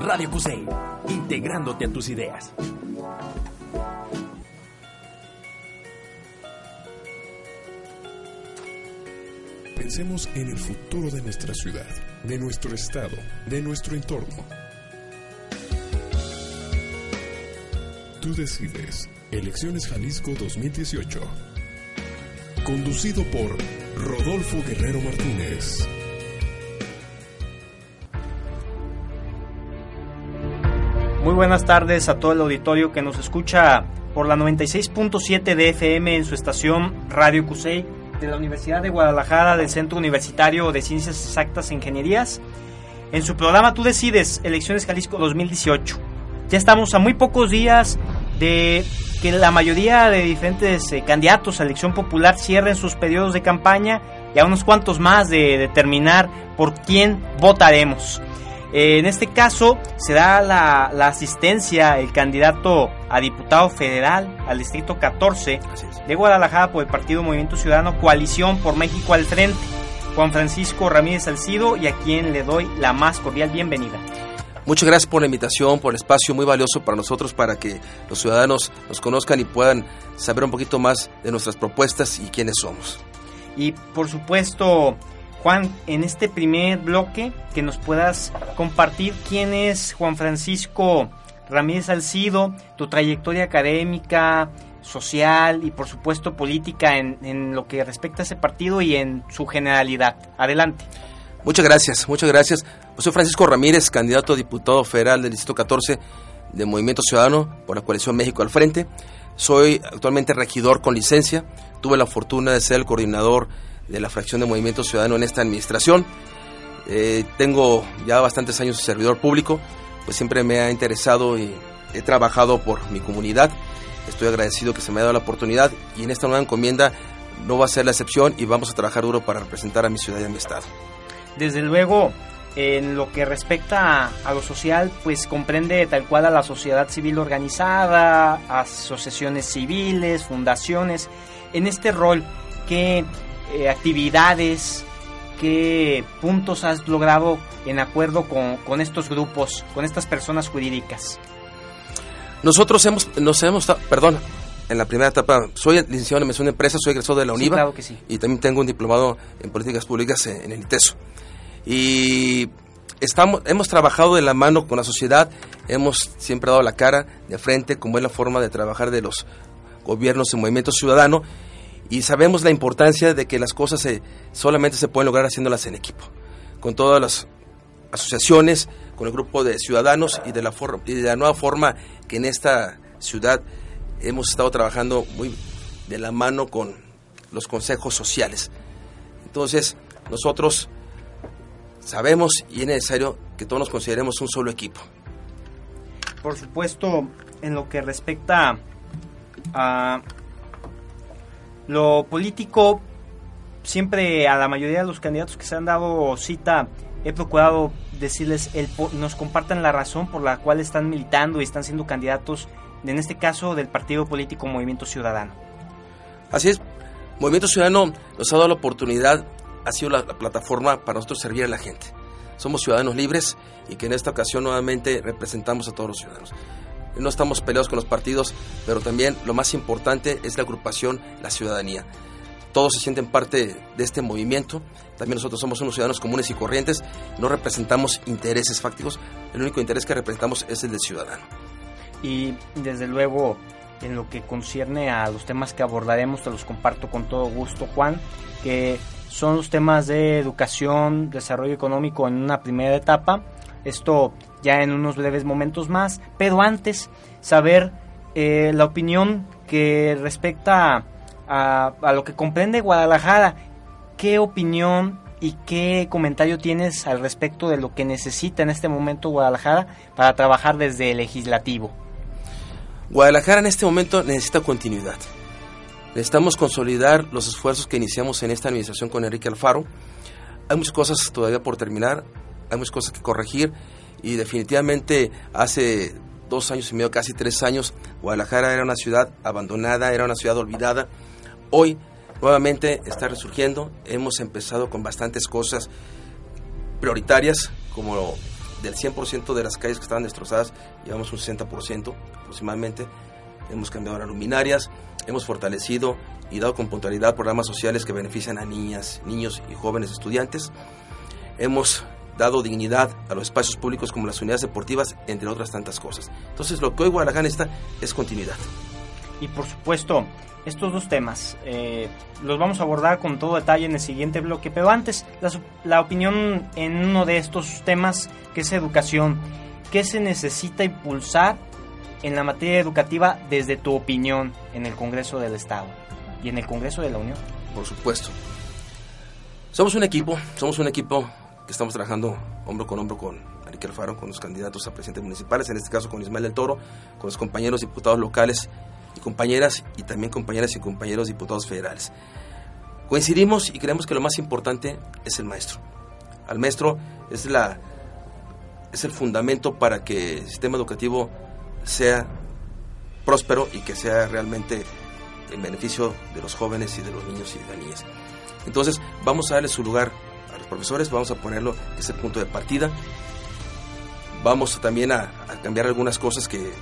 Radio Cusey, integrándote a tus ideas. Pensemos en el futuro de nuestra ciudad, de nuestro estado, de nuestro entorno. Tú decides. Elecciones Jalisco 2018. Conducido por Rodolfo Guerrero Martínez. Muy buenas tardes a todo el auditorio que nos escucha por la 96.7 de FM en su estación Radio Cusey de la Universidad de Guadalajara del Centro Universitario de Ciencias Exactas e Ingenierías. En su programa Tú decides, Elecciones Jalisco 2018. Ya estamos a muy pocos días de que la mayoría de diferentes eh, candidatos a elección popular cierren sus periodos de campaña y a unos cuantos más de determinar por quién votaremos. Eh, en este caso se da la, la, asistencia el candidato a diputado federal al distrito 14 de Guadalajara por el Partido Movimiento Ciudadano Coalición por México al Frente, Juan Francisco Ramírez Salcido y a quien le doy la más cordial bienvenida. Muchas gracias por la invitación, por el espacio muy valioso para nosotros, para que los ciudadanos nos conozcan y puedan saber un poquito más de nuestras propuestas y quiénes somos. Y por supuesto, Juan, en este primer bloque, que nos puedas compartir quién es Juan Francisco Ramírez Salcido, tu trayectoria académica, social y por supuesto política en, en, lo que respecta a ese partido y en su generalidad. Adelante. Muchas gracias, muchas gracias. Pues soy Francisco Ramírez, candidato a diputado federal del Distrito 14 de Movimiento Ciudadano por la coalición México al Frente. Soy actualmente regidor con licencia. Tuve la fortuna de ser el coordinador de la fracción de Movimiento Ciudadano en esta administración. Eh, tengo ya bastantes años de servidor público, pues siempre me ha interesado y he trabajado por mi comunidad. Estoy agradecido que se me haya dado la oportunidad y en esta nueva encomienda no va a ser la excepción y vamos a trabajar duro para representar a mi ciudad y a mi estado. Desde luego, en lo que respecta a, a, lo social, pues comprende tal cual a la sociedad civil organizada, asociaciones civiles, fundaciones. En este rol, ¿qué eh, actividades, qué puntos has logrado en acuerdo con, con, estos grupos, con estas personas jurídicas? Nosotros hemos, nos hemos, perdón, en la primera etapa, soy licenciado en Administración de Empresas, soy egresado de la UNIVA sí, claro que sí. y también tengo un diplomado en Políticas Públicas en el ITESO. Y estamos, hemos trabajado de la mano con la sociedad, hemos siempre dado la cara de frente, como es la forma de trabajar de los gobiernos en movimiento ciudadano, y sabemos la importancia de que las cosas solamente se pueden lograr haciéndolas en equipo, con todas las asociaciones, con el grupo de ciudadanos y de la, forma, y de la nueva forma que en esta ciudad hemos estado trabajando muy de la mano con los consejos sociales. Entonces, nosotros sabemos y es necesario que todos nos consideremos un solo equipo. Por supuesto, en lo que respecta a lo político, siempre a la mayoría de los candidatos que se han dado cita, he procurado decirles, el, nos compartan la razón por la cual están militando y están siendo candidatos, en este caso del partido político Movimiento Ciudadano. Así es, Movimiento Ciudadano nos ha dado la oportunidad ha sido la, la, plataforma para nosotros servir a la gente. Somos ciudadanos libres y que en esta ocasión nuevamente representamos a todos los ciudadanos. No estamos peleados con los partidos, pero también lo más importante es la agrupación, la ciudadanía. Todos se sienten parte de este movimiento. También nosotros somos unos ciudadanos comunes y corrientes. No representamos intereses fácticos. El único interés que representamos es el del ciudadano. Y desde luego, en lo que concierne a los temas que abordaremos, te los comparto con todo gusto, Juan, que son los temas de educación, desarrollo económico en una primera etapa. Esto ya en unos breves momentos más, pero antes saber eh, la opinión que respecta a, a, lo que comprende Guadalajara. ¿Qué opinión y qué comentario tienes al respecto de lo que necesita en este momento Guadalajara para trabajar desde el legislativo. Guadalajara en este momento necesita continuidad. Necesitamos consolidar los esfuerzos que iniciamos en esta administración con Enrique Alfaro. Hay muchas cosas todavía por terminar, hay muchas cosas que corregir y definitivamente hace dos años y medio, casi tres años, Guadalajara era una ciudad abandonada, era una ciudad olvidada. Hoy nuevamente está resurgiendo, hemos empezado con bastantes cosas prioritarias, como del 100% de las calles que estaban destrozadas, llevamos un 60% aproximadamente, hemos cambiado las luminarias, hemos fortalecido y dado con puntualidad programas sociales que benefician a niñas, niños y jóvenes estudiantes, hemos dado dignidad a los espacios públicos como las unidades deportivas, entre otras tantas cosas. Entonces, lo que hoy Guadalajara está es continuidad. Y por supuesto, estos dos temas eh, los vamos a abordar con todo detalle en el siguiente bloque, pero antes, la, la opinión en uno de estos temas, que es educación. ¿Qué se necesita impulsar en la materia educativa desde tu opinión en el Congreso del Estado y en el Congreso de la Unión? Por supuesto. Somos un equipo, somos un equipo estamos trabajando hombro con hombro con Enrique Alfaro, con los candidatos a presidentes municipales, en este caso con Ismael del Toro, con los compañeros diputados locales y compañeras, y también compañeras y compañeros diputados federales. Coincidimos y creemos que lo más importante es el maestro. Al maestro es, la, es el fundamento para que el sistema educativo sea próspero y que sea realmente en beneficio de los jóvenes y de los niños y de las niñas. Entonces, vamos a darle su lugar profesores, vamos a ponerlo, que es el punto de partida. Vamos también a, cambiar algunas cosas que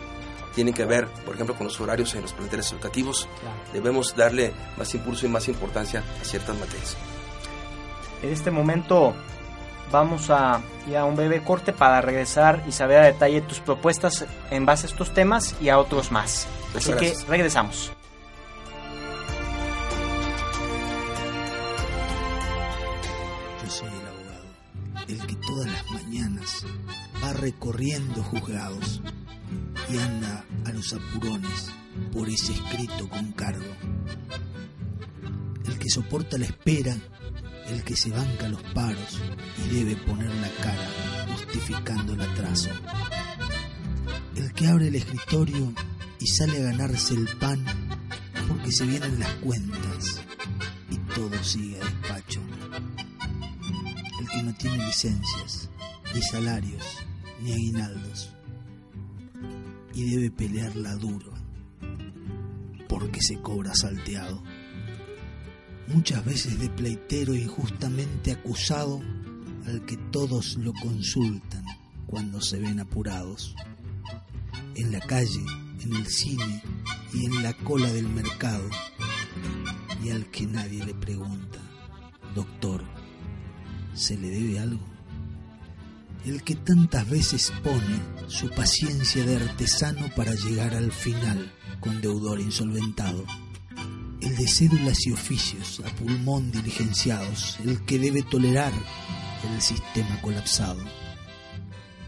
tienen que ver, por ejemplo, con los horarios en los planteles educativos. Debemos darle más impulso y más importancia a ciertas materias. En este momento vamos a ir a un breve corte para regresar y saber a detalle tus propuestas en base a estos temas y a otros más. Así que regresamos. Recorriendo juzgados y anda a los apurones por ese escrito con cargo. El que soporta la espera, el que se banca los paros y debe poner la cara justificando el atraso. El que abre el escritorio y sale a ganarse el pan porque se vienen las cuentas y todo sigue a despacho. El que no tiene licencias ni salarios ni aguinaldos. Y debe pelearla duro, porque se cobra salteado. Muchas veces de pleitero injustamente acusado al que todos lo consultan cuando se ven apurados. En la calle, en el cine y en la cola del mercado. Y al que nadie le pregunta, doctor, ¿se le debe algo? El que tantas veces pone su paciencia de artesano para llegar al final con deudor insolventado, el de cédulas y oficios a pulmón diligenciados, el que debe tolerar el sistema colapsado,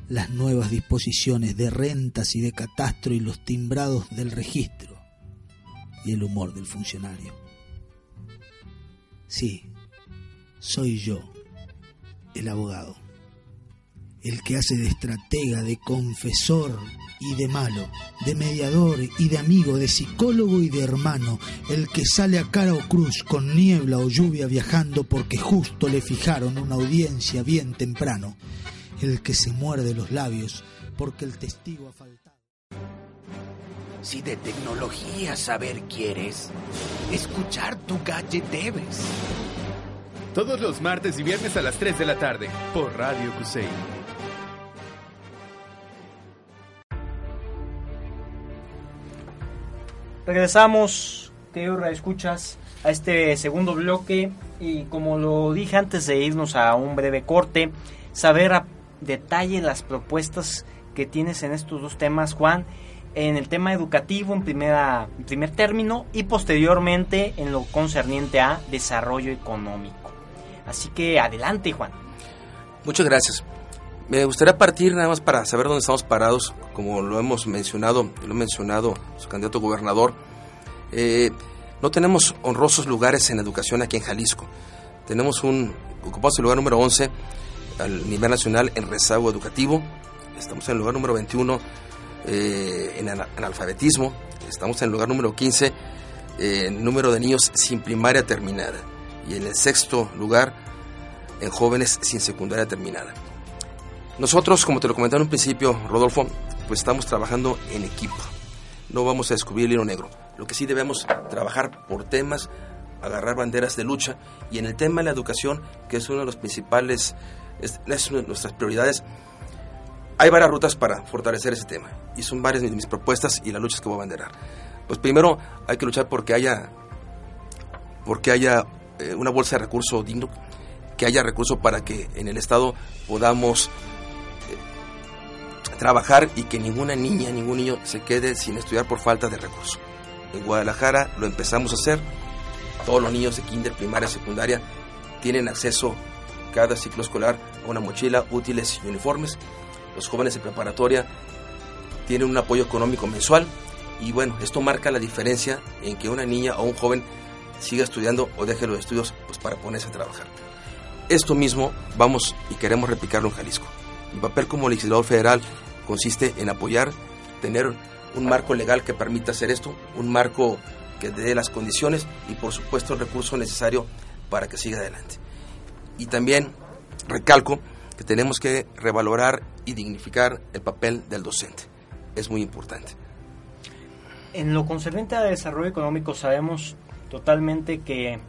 las nuevas disposiciones de rentas y de catastro y los timbrados del registro y el humor del funcionario. Sí, soy yo, el abogado el que hace de estratega, de confesor y de malo, de mediador y de amigo, de psicólogo y de hermano, el que sale a cara o cruz con niebla o lluvia viajando porque justo le fijaron una audiencia bien temprano, el que se muerde los labios porque el testigo ha faltado. Si de tecnología saber quieres, escuchar tu gadget debes. Todos los martes y viernes a las 3 de la tarde, por Radio Cusey. Regresamos, queridos escuchas, a este segundo bloque y como lo dije antes de irnos a un breve corte, saber a detalle las propuestas que tienes en estos dos temas, Juan, en el tema educativo en, primera, en primer término y posteriormente en lo concerniente a desarrollo económico. Así que adelante, Juan. Muchas gracias. Me gustaría partir nada más para saber dónde estamos parados, como lo hemos mencionado, lo ha mencionado su candidato gobernador. Eh, no tenemos honrosos lugares en educación aquí en Jalisco. Tenemos un ocupamos el lugar número 11 al nivel nacional en rezago educativo, estamos en el lugar número 21 eh, en analfabetismo, estamos en el lugar número 15 en número de niños sin primaria terminada y en el sexto lugar en jóvenes sin secundaria terminada. Nosotros, como te lo comentaba en un principio, Rodolfo, pues estamos trabajando en equipo. No vamos a descubrir el hilo negro. Lo que sí debemos trabajar por temas, agarrar banderas de lucha y en el tema de la educación, que es uno de los principales, es, una de nuestras prioridades, hay varias rutas para fortalecer ese tema y son varias mis, mis propuestas y las luchas que voy a banderar. Pues primero hay que luchar porque haya, porque haya eh, una bolsa de recursos digno, que haya recursos para que en el Estado podamos trabajar y que ninguna niña, ningún niño se quede sin estudiar por falta de recursos. En Guadalajara lo empezamos a hacer. Todos los niños de kinder, primaria, secundaria tienen acceso cada ciclo escolar a una mochila, útiles y uniformes. Los jóvenes de preparatoria tienen un apoyo económico mensual y bueno, esto marca la diferencia en que una niña o un joven siga estudiando o deje los estudios pues, para ponerse a trabajar. Esto mismo vamos y queremos replicarlo en Jalisco. Mi papel como legislador federal consiste en apoyar, tener un marco legal que permita hacer esto, un marco que dé las condiciones y por supuesto el recurso necesario para que siga adelante. Y también recalco que tenemos que revalorar y dignificar el papel del docente. Es muy importante. En lo concerniente al desarrollo económico sabemos totalmente que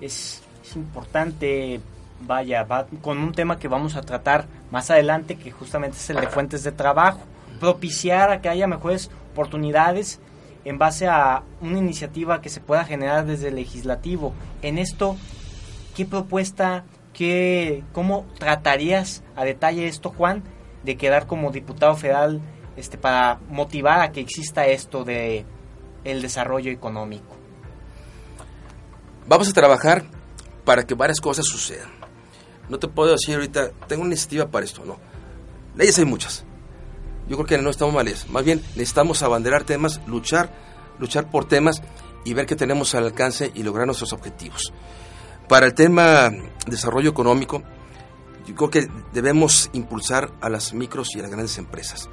es, importante, vaya, va con un tema que vamos a tratar más adelante, que justamente es el de fuentes de trabajo, propiciar a que haya mejores oportunidades en base a una iniciativa que se pueda generar desde el legislativo. En esto, ¿qué propuesta, qué, cómo tratarías a detalle esto, Juan, de quedar como diputado federal este, para motivar a que exista esto de el desarrollo económico? Vamos a trabajar para que varias cosas sucedan. No te puedo decir ahorita, tengo una iniciativa para esto, no. Leyes hay muchas. Yo creo que no estamos males. Más bien necesitamos abanderar temas, luchar, luchar por temas y ver que tenemos al alcance y lograr nuestros objetivos. Para el tema desarrollo económico, yo creo que debemos impulsar a las micros y a las grandes empresas.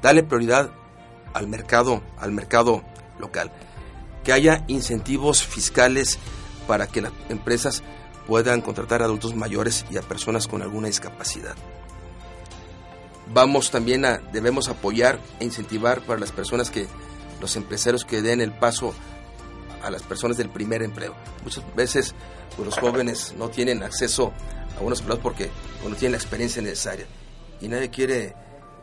Darle prioridad al mercado, al mercado local. Que haya incentivos fiscales para que las empresas puedan contratar a adultos mayores y a personas con alguna discapacidad. Vamos también a, debemos apoyar e incentivar para las personas que, los empresarios que den el paso a las personas del primer empleo. Muchas veces pues, los jóvenes no tienen acceso a unos empleos porque no tienen la experiencia necesaria y nadie quiere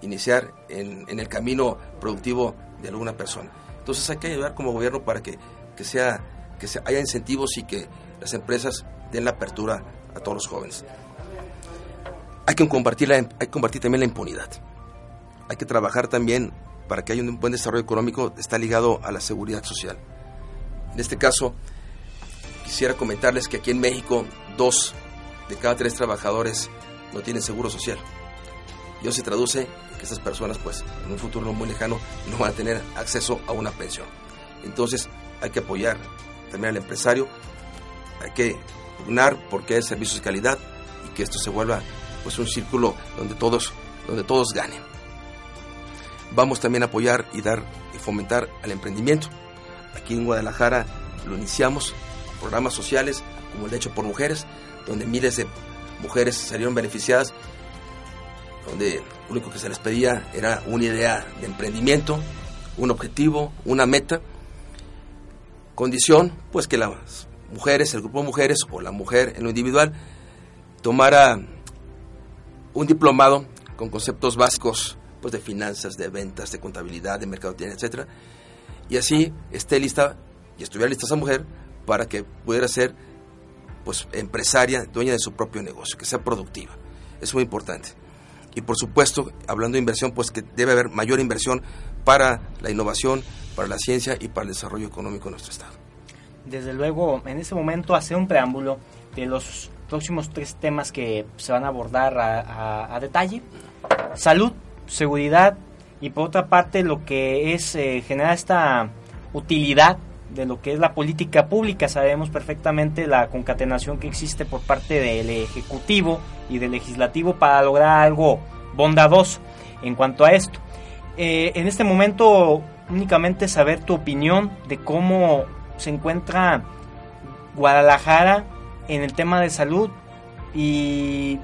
iniciar en, en, el camino productivo de alguna persona. Entonces hay que ayudar como gobierno para que, que sea que haya incentivos y que las empresas den la apertura a todos los jóvenes. Hay que que compartir también la impunidad. Hay que trabajar también para que haya un buen desarrollo económico, está ligado a la seguridad social. En este caso, quisiera comentarles que aquí en México, dos de cada tres trabajadores no tienen seguro social. Y eso se traduce en que estas personas, pues, en un futuro no muy lejano, no van a tener acceso a una pensión. Entonces, hay que apoyar también al empresario. Hay que pugnar porque hay servicios de calidad y que esto se vuelva pues un círculo donde todos, donde todos ganen. Vamos también a apoyar y dar y fomentar el emprendimiento. Aquí en Guadalajara lo iniciamos, programas sociales como el de hecho por mujeres, donde miles de mujeres salieron beneficiadas, donde lo único que se les pedía era una idea de emprendimiento, un objetivo, una meta condición pues que las mujeres, el grupo de mujeres o la mujer en lo individual tomara un diplomado con conceptos básicos pues de finanzas, de ventas, de contabilidad, de mercadotecnia, etcétera, y así esté lista y estuviera lista esa mujer para que pudiera ser pues empresaria, dueña de su propio negocio, que sea productiva. Es muy importante. Y por supuesto, hablando de inversión, pues que debe haber mayor inversión para la innovación, para la ciencia y para el desarrollo económico de nuestro Estado. Desde luego, en este momento hacer un preámbulo de los próximos tres temas que se van a abordar a, detalle. Salud, seguridad y por otra parte lo que es eh, generar esta utilidad de lo que es la política pública. Sabemos perfectamente la concatenación que existe por parte del Ejecutivo y del Legislativo para lograr algo bondadoso en cuanto a esto. Eh, en este momento únicamente saber tu opinión de cómo se encuentra Guadalajara en el tema de salud y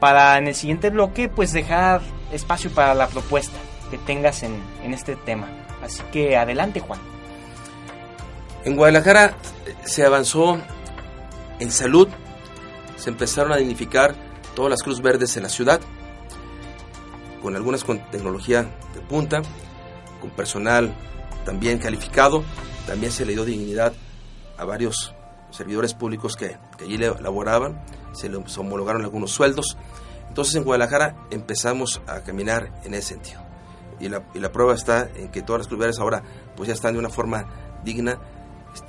para en el siguiente bloque pues dejar espacio para la propuesta que tengas en, en este tema. Así que adelante Juan. En Guadalajara se avanzó en salud, se empezaron a dignificar todas las cruz verdes en la ciudad, con algunas con tecnología de punta, con personal también calificado, también se le dio dignidad a varios servidores públicos que, allí laboraban, se les homologaron algunos sueldos. Entonces en Guadalajara empezamos a caminar en ese sentido. Y la, prueba está en que todas las clubes ahora pues ya están de una forma digna.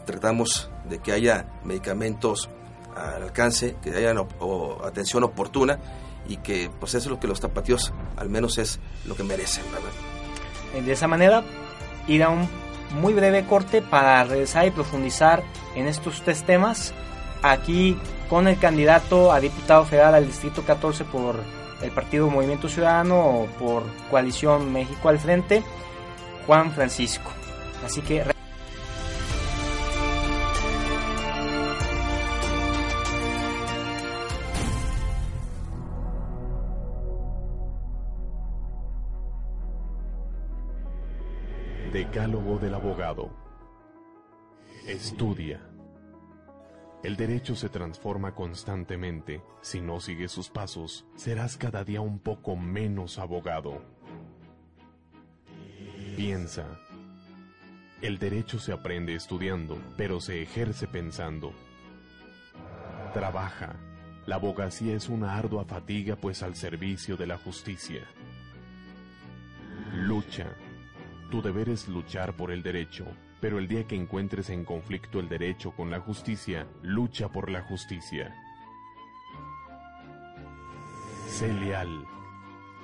Tratamos de que haya medicamentos al alcance, que haya atención oportuna y que pues eso es lo que los tapatíos al menos es lo que merecen, ¿verdad? De esa manera, ir a un muy breve corte para regresar y profundizar en estos tres temas. Aquí con el candidato a diputado federal al Distrito 14 por el Partido Movimiento Ciudadano o por Coalición México al Frente, Juan Francisco. Así que Decálogo del abogado. Estudia. El derecho se transforma constantemente. Si no sigues sus pasos, serás cada día un poco menos abogado. Piensa. El derecho se aprende estudiando, pero se ejerce pensando. Trabaja. La abogacía es una ardua fatiga pues al servicio de la justicia. Lucha. Tu deber es luchar por el derecho, pero el día que encuentres en conflicto el derecho con la justicia, lucha por la justicia. Sé leal.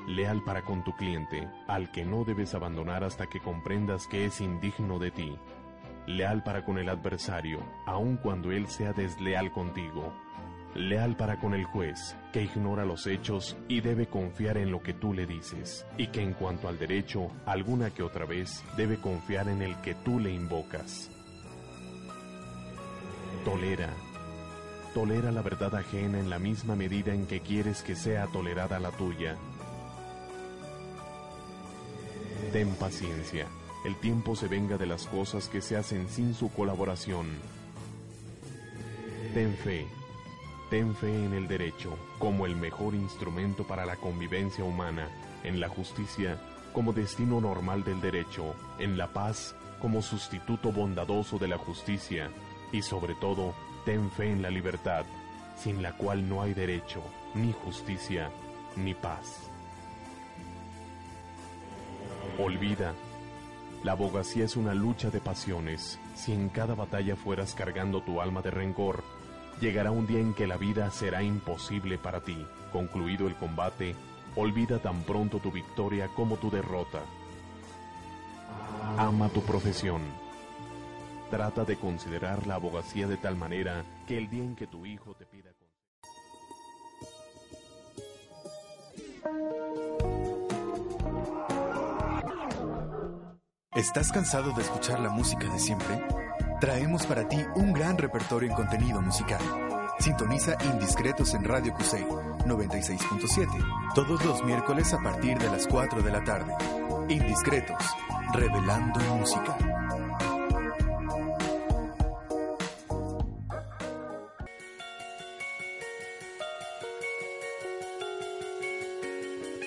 Leal para con tu cliente, al que no debes abandonar hasta que comprendas que es indigno de ti. Leal para con el adversario, aun cuando él sea desleal contigo. Leal para con el juez, que ignora los hechos y debe confiar en lo que tú le dices, y que en cuanto al derecho, alguna que otra vez debe confiar en el que tú le invocas. Tolera. Tolera la verdad ajena en la misma medida en que quieres que sea tolerada la tuya. Ten paciencia. El tiempo se venga de las cosas que se hacen sin su colaboración. Ten fe. Ten fe en el derecho como el mejor instrumento para la convivencia humana, en la justicia como destino normal del derecho, en la paz como sustituto bondadoso de la justicia y sobre todo, ten fe en la libertad, sin la cual no hay derecho, ni justicia, ni paz. Olvida, la abogacía es una lucha de pasiones. Si en cada batalla fueras cargando tu alma de rencor, Llegará un día en que la vida será imposible para ti. Concluido el combate, olvida tan pronto tu victoria como tu derrota. Ama tu profesión. Trata de considerar la abogacía de tal manera que el día en que tu hijo te pida... ¿Estás cansado de escuchar la música de siempre? Traemos para ti un gran repertorio en contenido musical. Sintoniza Indiscretos en Radio Cusey 96.7 todos los miércoles a partir de las 4 de la tarde. Indiscretos, revelando música.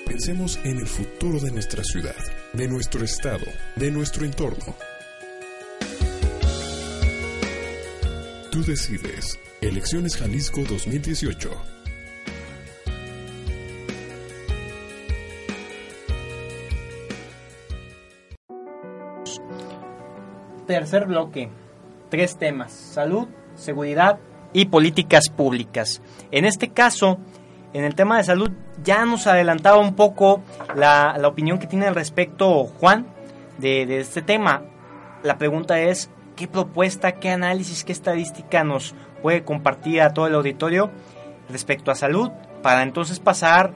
Pensemos en el futuro de nuestra ciudad, de nuestro estado, de nuestro entorno. Tú decides. Elecciones Jalisco 2018. Tercer bloque. Tres temas. Salud, seguridad y políticas públicas. En este caso, en el tema de salud, ya nos adelantaba un poco la, opinión que tiene al respecto Juan de, de este tema. La pregunta es, ¿Qué propuesta, qué análisis, qué estadística nos puede compartir a todo el auditorio respecto a salud para entonces pasar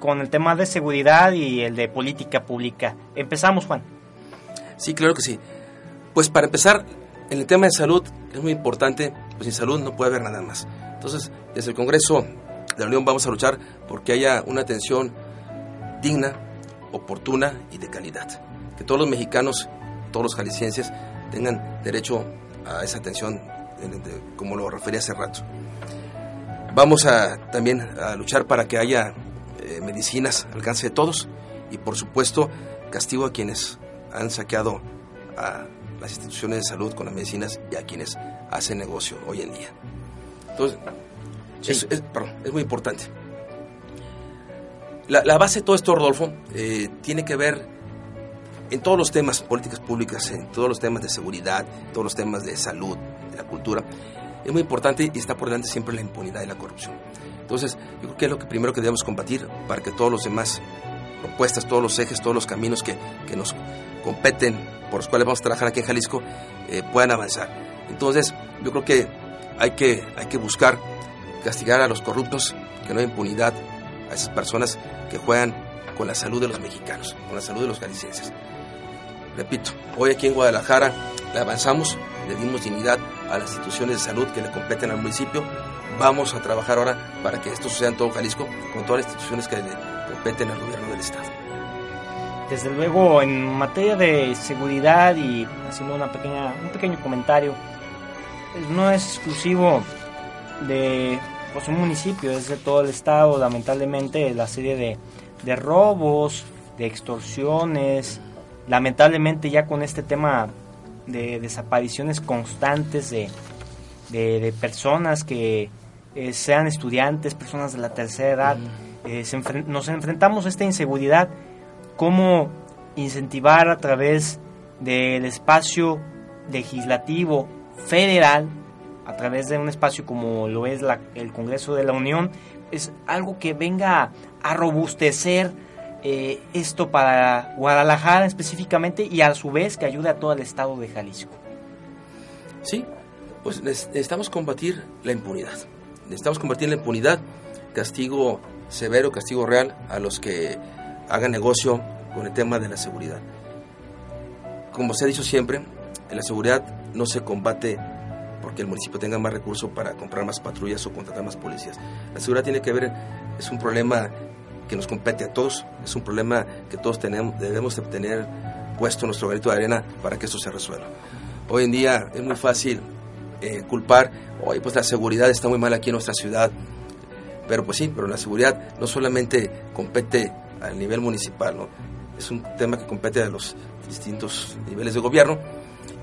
con el tema de seguridad y el de política pública? Empezamos, Juan. Sí, claro que sí. Pues para empezar, en el tema de salud es muy importante, pues sin salud no puede haber nada más. Entonces, desde el Congreso de la Unión vamos a luchar porque haya una atención digna, oportuna y de calidad. Que todos los mexicanos, todos los jaliscienses tengan derecho a esa atención, como lo refería hace rato. Vamos a también a luchar para que haya eh, medicinas al alcance de todos y por supuesto castigo a quienes han saqueado a las instituciones de salud con las medicinas y a quienes hacen negocio hoy en día. Entonces, es, muy importante. La, base de todo esto, Rodolfo, eh, tiene que ver en todos los temas, políticas públicas, en todos los temas de seguridad, todos los temas de salud, de la cultura. Es muy importante y está por delante siempre la impunidad y la corrupción. Entonces, yo creo que es lo que primero que debemos combatir para que todos los demás propuestas, todos los ejes, todos los caminos que, que nos competen, por los cuales vamos a trabajar aquí en Jalisco, eh, puedan avanzar. Entonces, yo creo que hay que, hay que buscar castigar a los corruptos, que no hay impunidad a esas personas que juegan con la salud de los mexicanos, con la salud de los galicienses. Repito, hoy aquí en Guadalajara le avanzamos, le dimos dignidad a las instituciones de salud que le competen al municipio. Vamos a trabajar ahora para que esto suceda en todo Jalisco, con todas las instituciones que le competen al gobierno del Estado. Desde luego, en materia de seguridad y haciendo una pequeña, un pequeño comentario, no es exclusivo de pues, un municipio, es de todo el estado, lamentablemente, la serie de, de robos, de extorsiones, lamentablemente ya con este tema de desapariciones constantes de, de, personas que eh, sean estudiantes, personas de la tercera edad, eh, nos enfrentamos a esta inseguridad, cómo incentivar a través del espacio legislativo federal, a través de un espacio como lo es la, el Congreso de la Unión, es algo que venga a robustecer eh, esto para Guadalajara específicamente y a su vez que ayude a todo el estado de Jalisco. Sí, pues necesitamos combatir la impunidad. Necesitamos combatir la impunidad, castigo severo, castigo real a los que hagan negocio con el tema de la seguridad. Como se ha dicho siempre, la seguridad no se combate porque el municipio tenga más recursos para comprar más patrullas o contratar más policías. La seguridad tiene que ver, es un problema que nos compete a todos, es un problema que todos tenemos, debemos tener puesto nuestro granito de arena para que esto se resuelva. Hoy en día es muy fácil eh, culpar, hoy pues la seguridad está muy mal aquí en nuestra ciudad, pero pues sí, pero la seguridad no solamente compete al nivel municipal, ¿no? es un tema que compete a los distintos niveles de gobierno.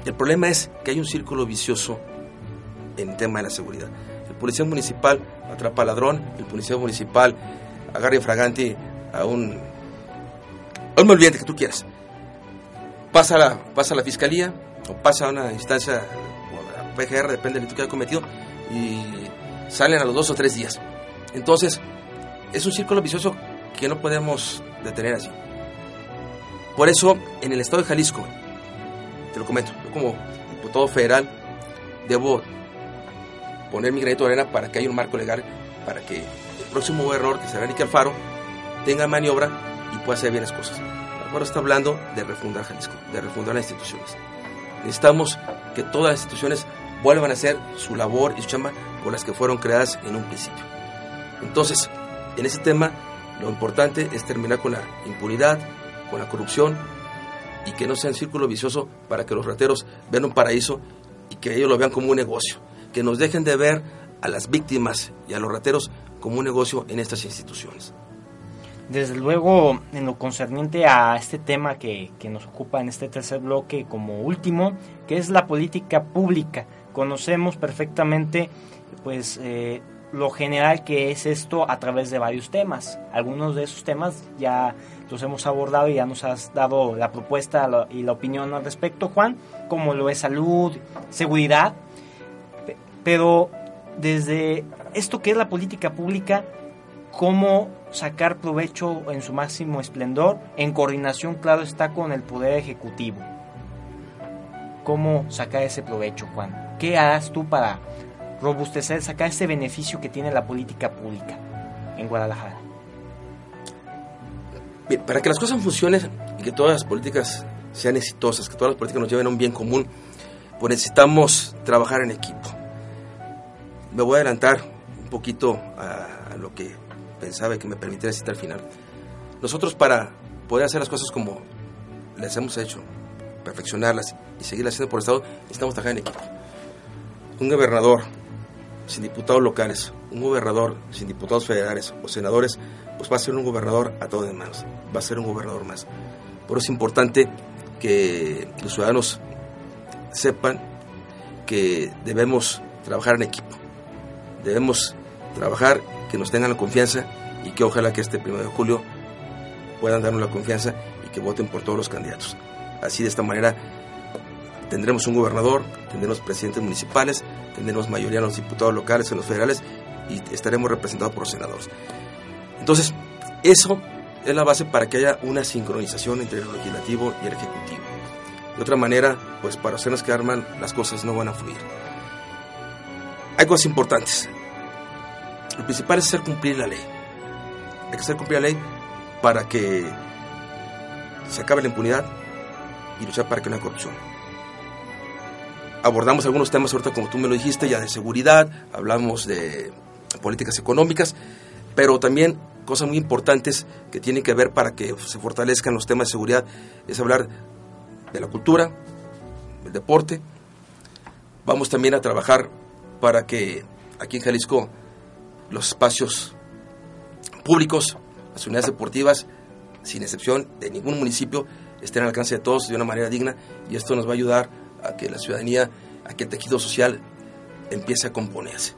El problema es que hay un círculo vicioso en tema de la seguridad. El policía municipal atrapa al ladrón, el policía municipal agarra infragante a un, a un malviviente que tú quieras. Pasa a, la, pasa la fiscalía o pasa a una instancia, o la PGR, depende del delito que haya cometido, y salen a los dos o tres días. Entonces, es un círculo vicioso que no podemos detener así. Por eso, en el estado de Jalisco, te lo comento, yo como diputado federal debo poner mi granito de arena para que haya un marco legal para que próximo error que se Nicky Alfaro tenga maniobra y pueda hacer bien las cosas. Ahora está hablando de refundar Jalisco, de refundar las instituciones. Necesitamos que todas las instituciones vuelvan a hacer su labor y su chamba por las que fueron creadas en un principio. Entonces, en ese tema, lo importante es terminar con la impunidad, con la corrupción y que no sea un círculo vicioso para que los rateros vean un paraíso y que ellos lo vean como un negocio que nos dejen de ver a las víctimas y a los rateros como un negocio en estas instituciones. Desde luego, en lo concerniente a este tema que, nos ocupa en este tercer bloque como último, que es la política pública. Conocemos perfectamente pues eh, lo general que es esto a través de varios temas. Algunos de esos temas ya los hemos abordado y ya nos has dado la propuesta y la opinión al respecto, Juan, como lo es salud, seguridad, pero desde esto que es la política pública, cómo sacar provecho en su máximo esplendor, en coordinación, claro está, con el Poder Ejecutivo. cómo sacar ese provecho, Juan. ¿Qué harás tú para robustecer, sacar ese beneficio que tiene la política pública en Guadalajara? Bien, para que las cosas funcionen y que todas las políticas sean exitosas, que todas las políticas nos lleven a un bien común, pues necesitamos trabajar en equipo. Me voy a adelantar un poquito a, lo que pensaba que me permitiera citar al final. Nosotros para poder hacer las cosas como las hemos hecho, perfeccionarlas y seguirlas haciendo por el Estado, necesitamos trabajar en equipo. Un gobernador sin diputados locales, un gobernador sin diputados federales o senadores, pues va a ser un gobernador a todas manos, va a ser un gobernador más. Por eso es importante que los ciudadanos sepan que debemos trabajar en equipo, debemos trabajar, que nos tengan la confianza y que ojalá que este 1 de julio puedan darnos la confianza y que voten por todos los candidatos. Así de esta manera tendremos un gobernador, tendremos presidentes municipales, tendremos mayoría en los diputados locales, en los federales y estaremos representados por los senadores. Entonces, eso es la base para que haya una sincronización entre el legislativo y el ejecutivo. De otra manera, pues para hacernos que arman, las cosas no van a fluir. Hay cosas importantes. Lo principal es hacer cumplir la ley. Hay que hacer cumplir la ley para que se acabe la impunidad y luchar para que no haya corrupción. Abordamos algunos temas ahorita como tú me lo dijiste, ya de seguridad, hablamos de políticas económicas, pero también cosas muy importantes que tienen que ver para que se fortalezcan los temas de seguridad es hablar de la cultura, del deporte. Vamos también a trabajar para que aquí en Jalisco los espacios públicos, las unidades deportivas, sin excepción de ningún municipio, estén al alcance de todos de una manera digna y esto nos va a ayudar a que la ciudadanía, a que el tejido social empiece a componerse.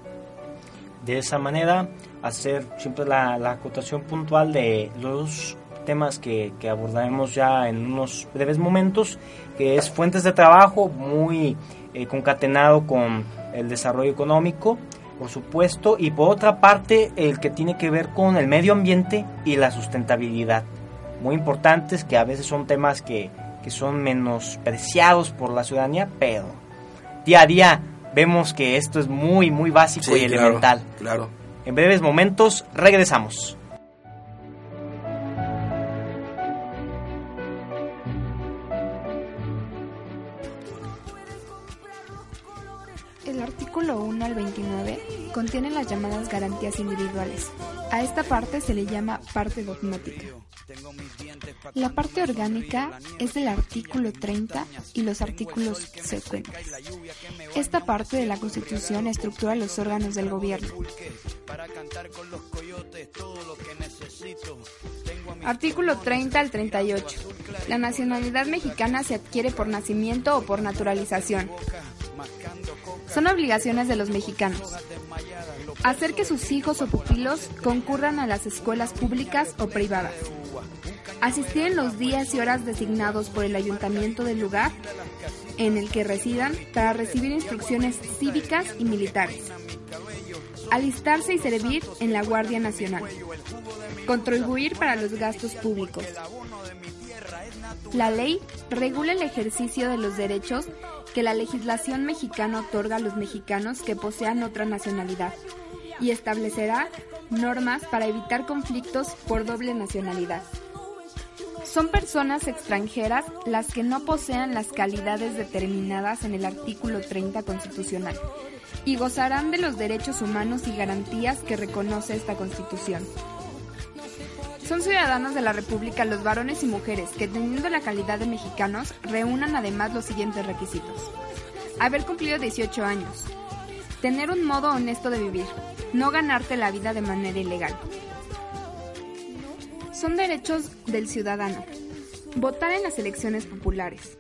De esa manera, hacer siempre la, la acotación puntual de los temas que, que, abordaremos ya en unos breves momentos, que es fuentes de trabajo muy eh, concatenado con el desarrollo económico, por supuesto, y por otra parte el que tiene que ver con el medio ambiente y la sustentabilidad. Muy importantes que a veces son temas que, que son menospreciados por la ciudadanía, pero día a día vemos que esto es muy, muy básico Sí, y claro, elemental. Claro. En breves momentos regresamos. Artículo 1 al 29 contiene las llamadas garantías individuales. A esta parte se le llama parte dogmática. La parte orgánica es del artículo 30 y los artículos secuentes. Esta parte de la Constitución estructura los órganos del gobierno. Artículo 30 al 38. La nacionalidad mexicana se adquiere por nacimiento o por naturalización. Son obligaciones de los mexicanos. Hacer que sus hijos o pupilos concurran a las escuelas públicas o privadas. Asistir en los días y horas designados por el ayuntamiento del lugar en el que residan para recibir instrucciones cívicas y militares. Alistarse y servir en la Guardia Nacional. Contribuir para los gastos públicos. La ley regula el ejercicio de los derechos que la legislación mexicana otorga a los mexicanos que posean otra nacionalidad y establecerá normas para evitar conflictos por doble nacionalidad. Son personas extranjeras las que no posean las calidades determinadas en el artículo 30 constitucional y gozarán de los derechos humanos y garantías que reconoce esta constitución. Son ciudadanos de la República los varones y mujeres que teniendo la calidad de mexicanos reúnan además los siguientes requisitos. Haber cumplido 18 años. Tener un modo honesto de vivir. No ganarte la vida de manera ilegal. Son derechos del ciudadano. Votar en las elecciones populares.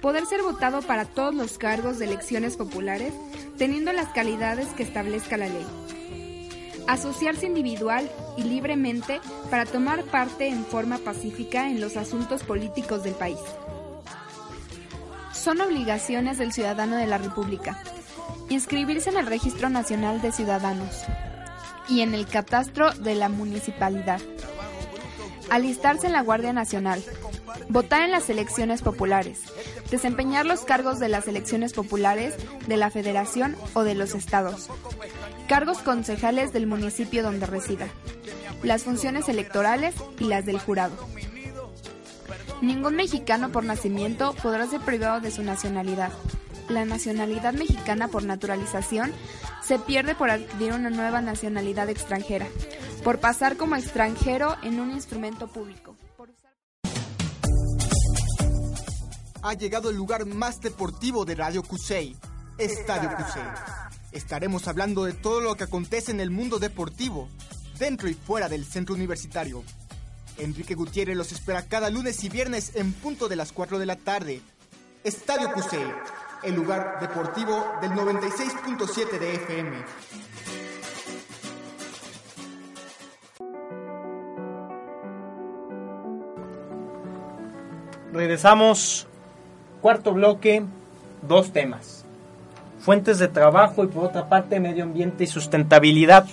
Poder ser votado para todos los cargos de elecciones populares teniendo las calidades que establezca la ley asociarse individual y libremente para tomar parte en forma pacífica en los asuntos políticos del país. Son obligaciones del ciudadano de la República. Inscribirse en el Registro Nacional de Ciudadanos y en el catastro de la municipalidad. Alistarse en la Guardia Nacional. Votar en las elecciones populares. Desempeñar los cargos de las elecciones populares, de la federación o de los estados. Cargos concejales del municipio donde resida. Las funciones electorales y las del jurado. Ningún mexicano por nacimiento podrá ser privado de su nacionalidad. La nacionalidad mexicana por naturalización se pierde por adquirir una nueva nacionalidad extranjera, por pasar como extranjero en un instrumento público. Ha llegado el lugar más deportivo de Radio Cusey, Estadio Cusey. Estaremos hablando de todo lo que acontece en el mundo deportivo, dentro y fuera del centro universitario. Enrique Gutiérrez los espera cada lunes y viernes en punto de las 4 de la tarde. Estadio Cusey, el lugar deportivo del 96.7 de FM. Regresamos, cuarto bloque, dos temas. Fuentes de trabajo y por otra parte medio ambiente y sustentabilidad.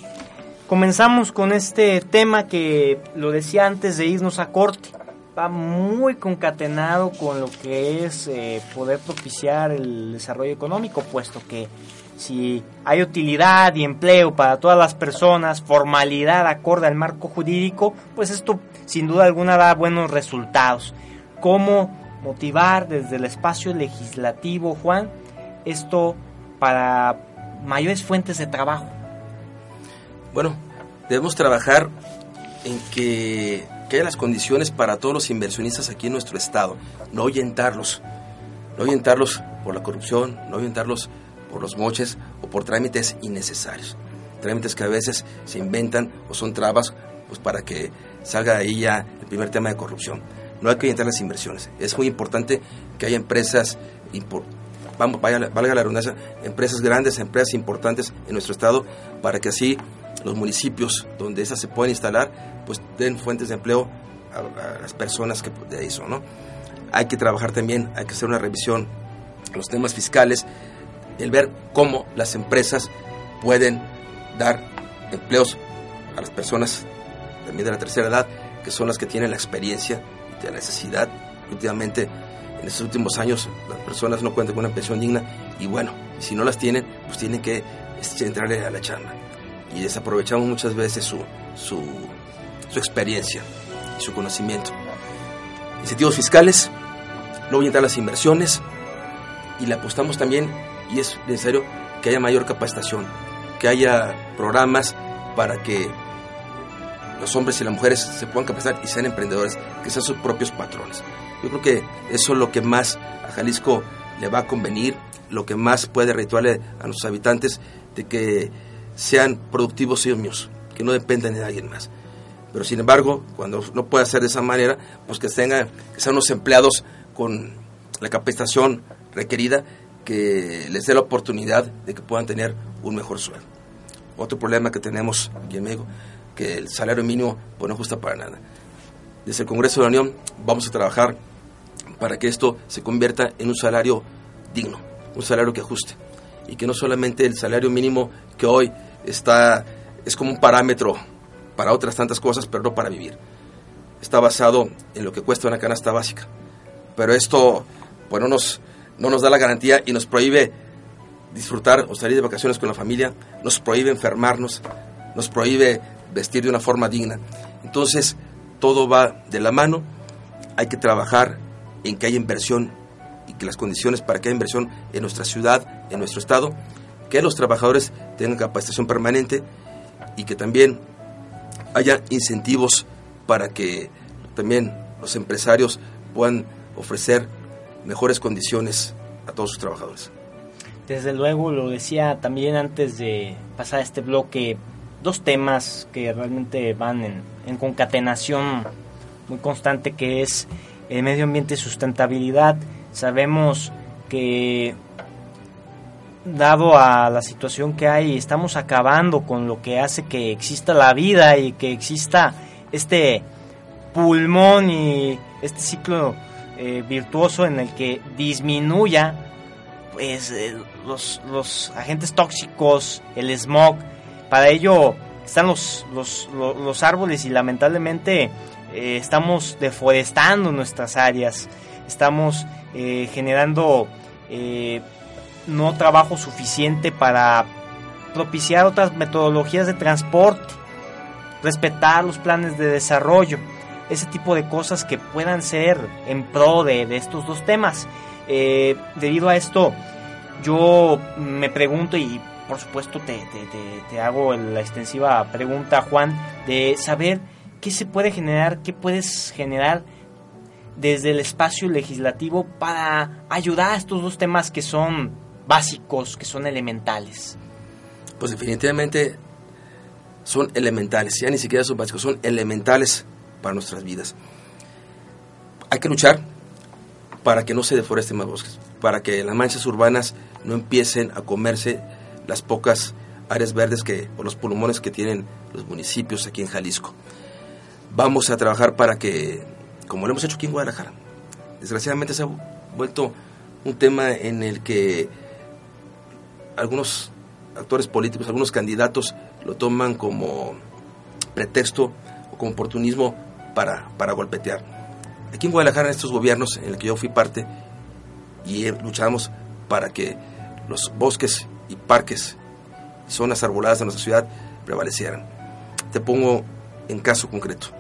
Comenzamos con este tema que lo decía antes de irnos a corte. Va muy concatenado con lo que es eh, poder propiciar el desarrollo económico, puesto que si hay utilidad y empleo para todas las personas, formalidad acorde al marco jurídico, pues esto sin duda alguna da buenos resultados. ¿Cómo motivar desde el espacio legislativo, Juan, esto para mayores fuentes de trabajo? Bueno, debemos trabajar en que, que, haya las condiciones para todos los inversionistas aquí en nuestro estado, no ahuyentarlos, no ahuyentarlos por la corrupción, no ahuyentarlos por los moches o por trámites innecesarios, trámites que a veces se inventan o son trabas pues para que salga ahí ya el primer tema de corrupción. No hay que ahuyentar las inversiones. Es muy importante que haya empresas, vamos, vaya, valga la redundancia, empresas grandes, empresas importantes en nuestro estado, para que así los municipios donde esas se pueden instalar, pues den fuentes de empleo a, a las personas que de ahí son, ¿no? Hay que trabajar también, hay que hacer una revisión a los temas fiscales, el ver cómo las empresas pueden dar empleos a las personas también de la tercera edad, que son las que tienen la experiencia y la necesidad. Últimamente, en estos últimos años, las personas no cuentan con una pensión digna y bueno, si no las tienen, pues tienen que entrarle a la chamba y desaprovechamos muchas veces su, su, su experiencia su conocimiento. Incentivos fiscales, no ahuyentar las inversiones y le apostamos también, y es necesario que haya mayor capacitación, que haya programas para que los hombres y las mujeres se puedan capacitar y sean emprendedores, que sean sus propios patrones. Yo creo que eso es lo que más a Jalisco le va a convenir, lo que más puede rituarle a nuestros habitantes de que sean productivos ellos mismos, que no dependan de alguien más. Pero sin embargo, cuando no puede hacer de esa manera, pues que tengan, que sean unos empleados con la capacitación requerida que les dé la oportunidad de que puedan tener un mejor sueldo. Otro problema que tenemos aquí en México, que el salario mínimo pues, no ajusta para nada. Desde el Congreso de la Unión vamos a trabajar para que esto se convierta en un salario digno, un salario que ajuste. Y que no solamente el salario mínimo que hoy está, es como un parámetro para otras tantas cosas, pero no para vivir. Está basado en lo que cuesta una canasta básica. Pero esto pues, no, nos, no nos da la garantía y nos prohíbe disfrutar o salir de vacaciones con la familia, nos prohíbe enfermarnos, nos prohíbe vestir de una forma digna. Entonces, todo va de la mano, hay que trabajar en que haya inversión y que las condiciones para que haya inversión en nuestra ciudad, en nuestro estado, que los trabajadores tengan capacitación permanente y que también haya incentivos para que también los empresarios puedan ofrecer mejores condiciones a todos sus trabajadores. Desde luego, lo decía también antes de pasar este bloque, dos temas que realmente van en, en concatenación muy constante, que es el medio ambiente y sustentabilidad. Sabemos que dado a la situación que hay, estamos acabando con lo que hace que exista la vida y que exista este pulmón y este ciclo eh, virtuoso en el que disminuya pues eh, los, los, agentes tóxicos, el smog. Para ello están los, los, los, árboles y lamentablemente eh, estamos deforestando nuestras áreas. estamos eh, generando eh, no trabajo suficiente para propiciar otras metodologías de transporte, respetar los planes de desarrollo, ese tipo de cosas que puedan ser en pro de, estos dos temas. Eh, debido a esto, yo me pregunto y por supuesto te, te, hago la extensiva pregunta, Juan, de saber qué se puede generar, qué puedes generar desde el espacio legislativo para ayudar a estos dos temas que son básicos, que son elementales. Pues definitivamente son elementales, ya ni siquiera son básicos, son elementales para nuestras vidas. Hay que luchar para que no se deforesten más bosques, para que las manchas urbanas no empiecen a comerse las pocas áreas verdes que, o los pulmones que tienen los municipios aquí en Jalisco. Vamos a trabajar para que, como lo hemos hecho aquí en Guadalajara, desgraciadamente se ha vuelto un tema en el que algunos actores políticos, algunos candidatos lo toman como pretexto o como oportunismo para, para golpetear. Aquí en Guadalajara, en estos gobiernos en el que yo fui parte, y luchamos para que los bosques y parques zonas arboladas de nuestra ciudad prevalecieran. Te pongo en caso concreto.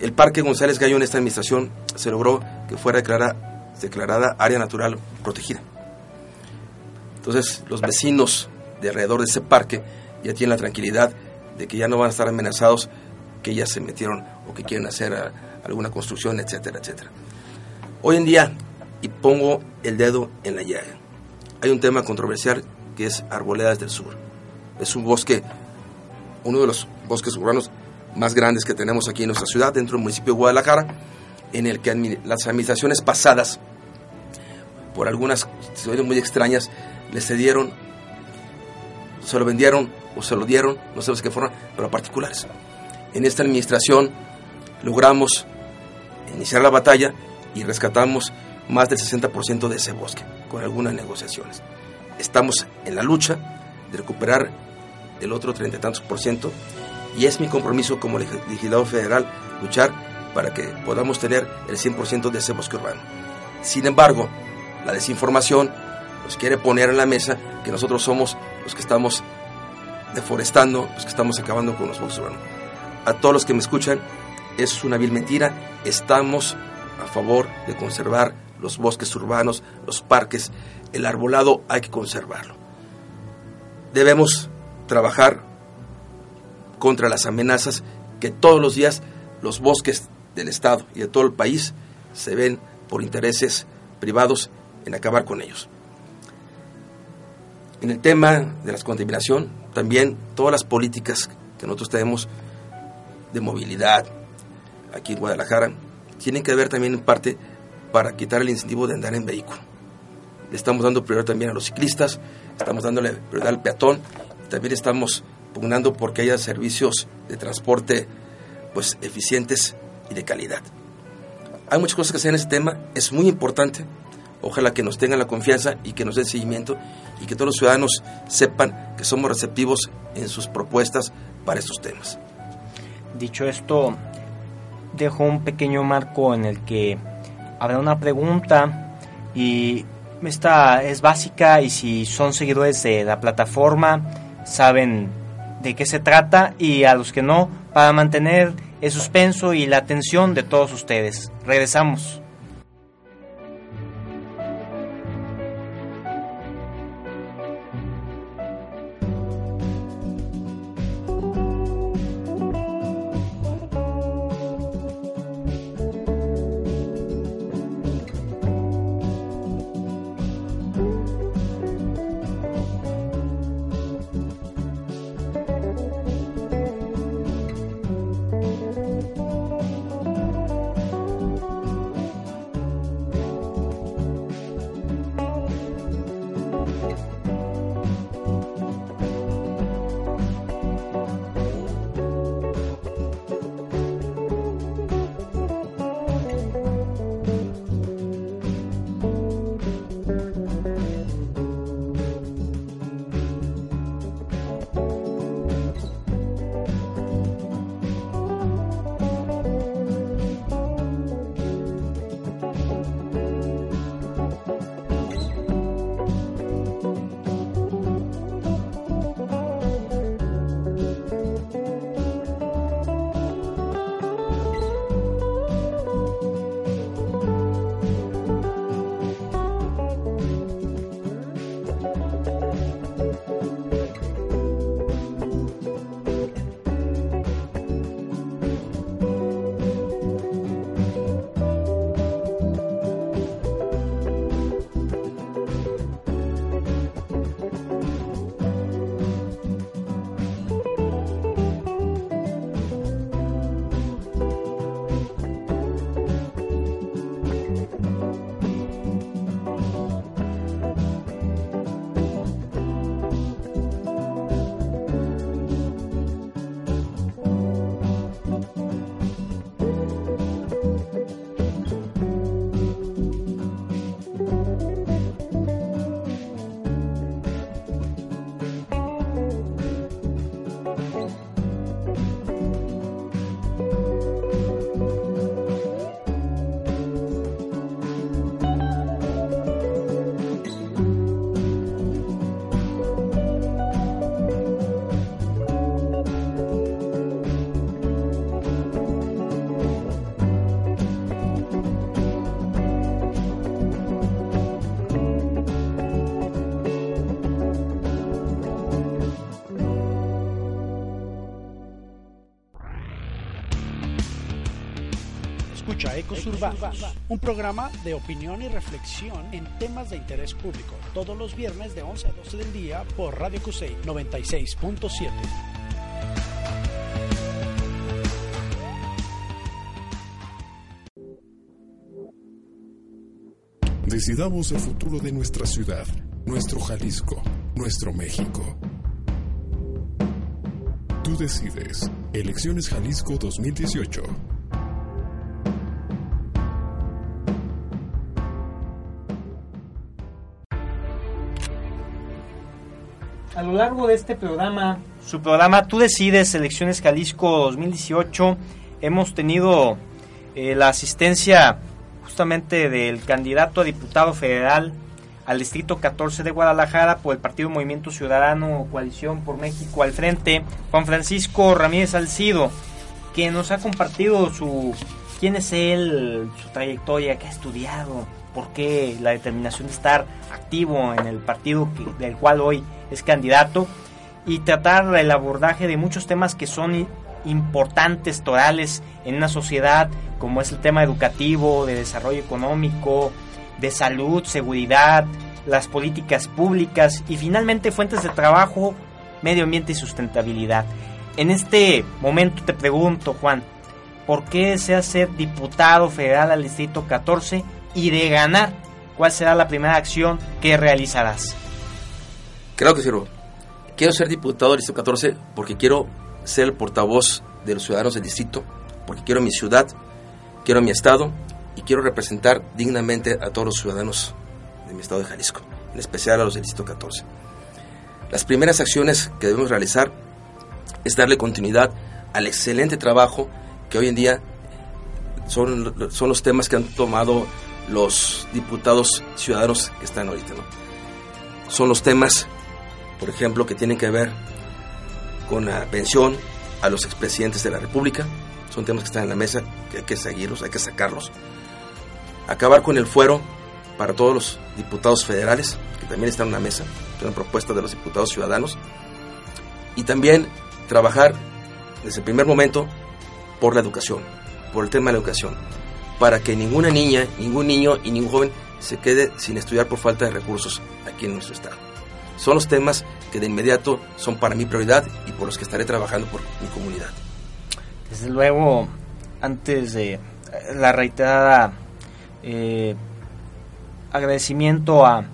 El Parque González Gallo en esta administración se logró que fuera declarada, declarada área natural protegida. Entonces los vecinos de alrededor de ese parque ya tienen la tranquilidad de que ya no van a estar amenazados que ya se metieron o que quieren hacer ah, alguna construcción, etcétera, etcétera. Hoy en día, y pongo el dedo en la llaga, hay un tema controversial que es Arboledas del Sur. Es un bosque, uno de los bosques urbanos más grandes que tenemos aquí en nuestra ciudad, dentro del municipio de Guadalajara, en el que las administraciones pasadas, por algunas situaciones muy extrañas, le cedieron, se lo vendieron o se lo dieron, no sabemos qué forma, pero a particulares. En esta administración logramos iniciar la batalla y rescatamos más del 60% de ese bosque con algunas negociaciones. Estamos en la lucha de recuperar el otro treinta y tantos por ciento y es mi compromiso como legislador federal luchar para que podamos tener el 100% de ese bosque urbano. Sin embargo, la desinformación nos quiere poner en la mesa que nosotros somos los que estamos deforestando, los que estamos acabando con los bosques urbanos. A todos los que me escuchan, es una vil mentira, estamos a favor de conservar los bosques urbanos, los parques, el arbolado hay que conservarlo. Debemos trabajar contra las amenazas que todos los días los bosques del Estado y de todo el país se ven por intereses privados en acabar con ellos. En el tema de la contaminación, también todas las políticas que nosotros tenemos de movilidad aquí en Guadalajara tienen que ver también en parte para quitar el incentivo de andar en vehículo. Le estamos dando prioridad también a los ciclistas, estamos dándole prioridad al peatón, también estamos pugnando porque haya servicios de transporte pues eficientes y de calidad. Hay muchas cosas que hacer en ese tema, es muy importante, ojalá que nos tengan la confianza y que nos den seguimiento y que todos los ciudadanos sepan que somos receptivos en sus propuestas para estos temas. Dicho esto, dejo un pequeño marco en el que habrá una pregunta y esta es básica y si son seguidores de la plataforma saben de qué se trata y a los que no para mantener el suspenso y la atención de todos ustedes. Regresamos. Ecos Urbanos, un programa de opinión y reflexión en temas de interés público, todos los viernes de 11 a 12 del día por Radio Cusey 96.7. Decidamos el futuro de nuestra ciudad, nuestro Jalisco, nuestro México. Tú decides. Elecciones Jalisco 2018. A lo largo de este programa, su programa Tú decides Elecciones Jalisco 2018, hemos tenido eh, la asistencia justamente del candidato a diputado federal al Distrito 14 de Guadalajara por el Partido Movimiento Ciudadano Coalición por México al frente, Juan Francisco Ramírez Alcido, que nos ha compartido su quién es él, su trayectoria, qué ha estudiado, por qué la determinación de estar activo en el partido del cual hoy es candidato y tratar el abordaje de muchos temas que son importantes, torales en una sociedad, como es el tema educativo, de desarrollo económico, de salud, seguridad, las políticas públicas y finalmente fuentes de trabajo, medio ambiente y sustentabilidad. En este momento te pregunto, Juan, ¿por qué deseas ser diputado federal al Distrito 14 y de ganar? ¿Cuál será la primera acción que realizarás? Creo que sirvo. Quiero ser diputado del Distrito 14 porque quiero ser el portavoz de los ciudadanos del distrito, porque quiero mi ciudad, quiero mi estado y quiero representar dignamente a todos los ciudadanos de mi estado de Jalisco, en especial a los del Distrito 14. Las primeras acciones que debemos realizar es darle continuidad al excelente trabajo que hoy en día son, son los temas que han tomado los diputados ciudadanos que están ahorita. ¿no? Son los temas, por ejemplo, que tienen que ver con la pensión a los expresidentes de la República. Son temas que están en la mesa, que hay que seguirlos, hay que sacarlos. Acabar con el fuero para todos los diputados federales, que también están en la mesa, es una propuesta de los diputados ciudadanos. Y también trabajar desde el primer momento por la educación, por el tema de la educación, para que ninguna niña, ningún niño y ningún joven se quede sin estudiar por falta de recursos aquí en nuestro estado. Son los temas que de inmediato son para mi prioridad y por los que estaré trabajando por mi comunidad. Desde luego, antes de la reiterada eh, agradecimiento a,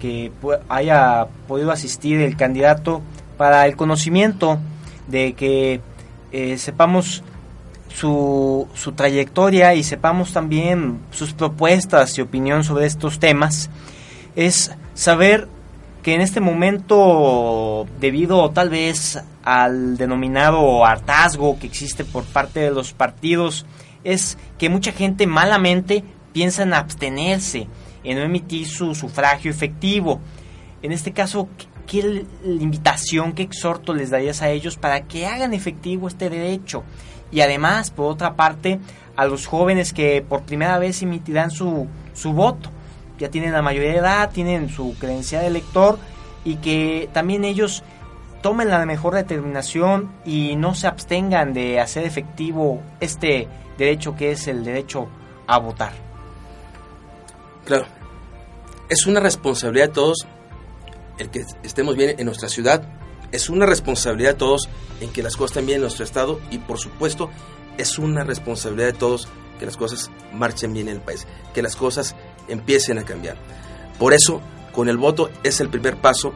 que haya podido asistir el candidato para el conocimiento de que eh, sepamos su, su, trayectoria y sepamos también sus propuestas y opinión sobre estos temas, es saber que en este momento, debido tal vez al denominado hartazgo que existe por parte de los partidos, es que mucha gente malamente piensa en abstenerse, en no emitir su sufragio efectivo. En este caso, ¿qué invitación, qué exhorto les darías a ellos para que hagan efectivo este derecho? Y además, por otra parte, a los jóvenes que por primera vez emitirán su, su voto ya tienen la mayoría de edad, tienen su credencial de elector y que también ellos tomen la mejor determinación y no se abstengan de hacer efectivo este derecho que es el derecho a votar. Claro, es una responsabilidad de todos el que estemos bien en nuestra ciudad, es una responsabilidad de todos en que las cosas estén bien en nuestro estado y por supuesto es una responsabilidad de todos que las cosas marchen bien en el país, que las cosas empiecen a cambiar. Por eso, con el voto es el primer paso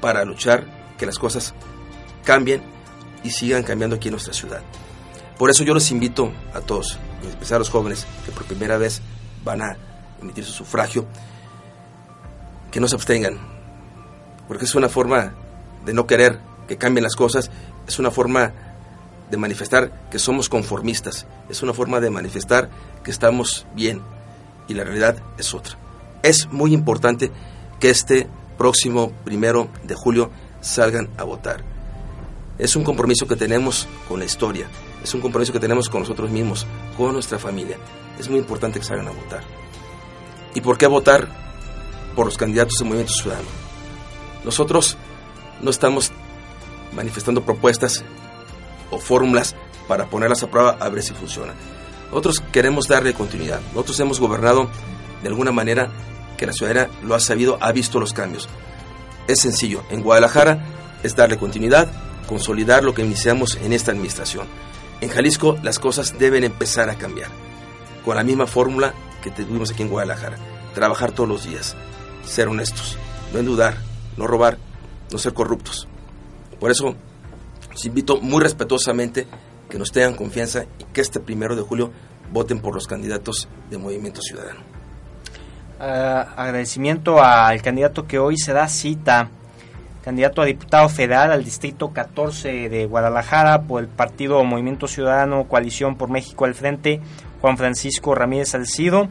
para luchar que las cosas cambien y sigan cambiando aquí en nuestra ciudad. Por eso yo los invito a todos, en especial a los jóvenes que por primera vez van a emitir su sufragio, que no se abstengan, porque es una forma de no querer que cambien las cosas, es una forma de manifestar que somos conformistas, es una forma de manifestar que estamos bien, y la realidad es otra. Es muy importante que este próximo primero de julio salgan a votar. Es un compromiso que tenemos con la historia, es un compromiso que tenemos con nosotros mismos, con nuestra familia. Es muy importante que salgan a votar. ¿Y por qué votar por los candidatos del Movimiento Ciudadano? Nosotros no estamos manifestando propuestas o fórmulas para ponerlas a prueba a ver si funcionan. Nosotros queremos darle continuidad. Nosotros hemos gobernado de alguna manera que la ciudadanía lo ha sabido, ha visto los cambios. Es sencillo. En Guadalajara es darle continuidad, consolidar lo que iniciamos en esta administración. En Jalisco las cosas deben empezar a cambiar. Con la misma fórmula que tuvimos aquí en Guadalajara. Trabajar todos los días. Ser honestos. No endudar. No robar. No ser corruptos. Por eso los invito muy respetuosamente que nos tengan confianza y que este primero de julio voten por los candidatos de Movimiento Ciudadano. Ah, agradecimiento al candidato que hoy se da cita, candidato a diputado federal al distrito 14 de Guadalajara por el partido Movimiento Ciudadano Coalición por México al Frente, Juan Francisco Ramírez Salcido,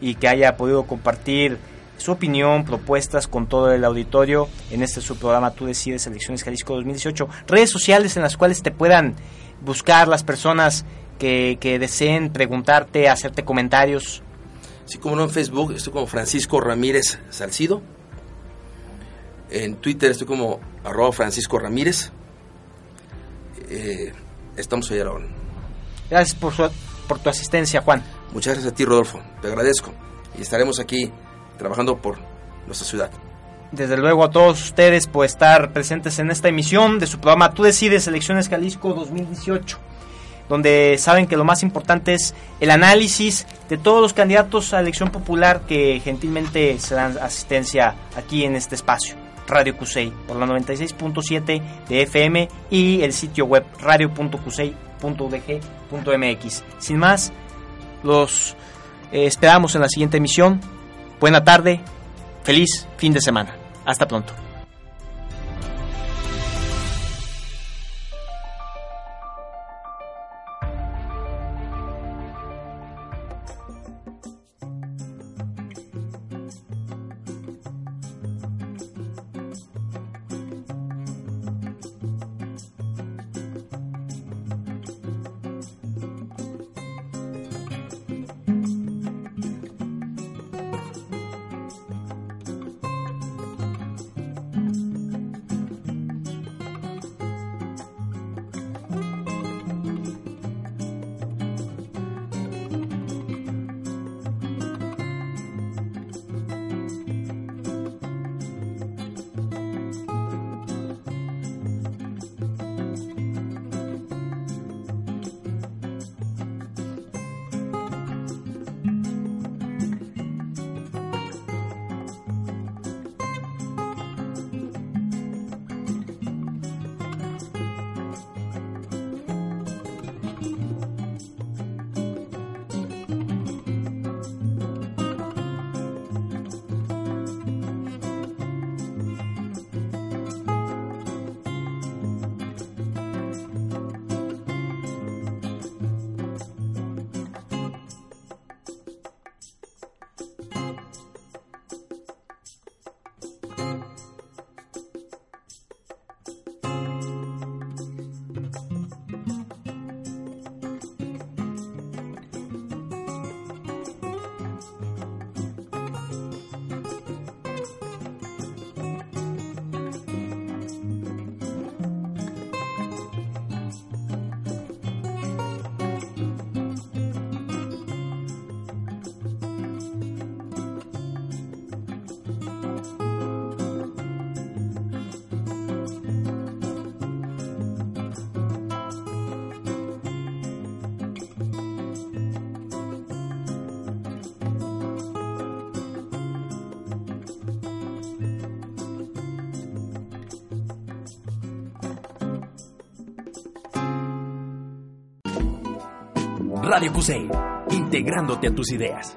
y que haya podido compartir su opinión, propuestas con todo el auditorio en este su programa Tú decides Elecciones Jalisco 2018. Redes sociales en las cuales te puedan buscar las personas que, que deseen preguntarte, hacerte comentarios. Sí, como no, en Facebook estoy como Francisco Ramírez Salcido. En Twitter estoy como arroba Francisco Ramírez. Eh, estamos ahí a la hora. Gracias por, su, por tu asistencia, Juan. Muchas gracias a ti, Rodolfo. Te agradezco. Y estaremos aquí trabajando por nuestra ciudad. Desde luego a todos ustedes por estar presentes en esta emisión de su programa Tú decides Elecciones Jalisco 2018, donde saben que lo más importante es el análisis de todos los candidatos a elección popular que gentilmente se dan asistencia aquí en este espacio. Radio Cusey por la 96.7 de FM y el sitio web radio.cusey.udg.mx. Sin más, los eh, esperamos en la siguiente emisión. Buena tarde, feliz fin de semana. Hasta pronto. Radio Cusey, integrándote a tus ideas.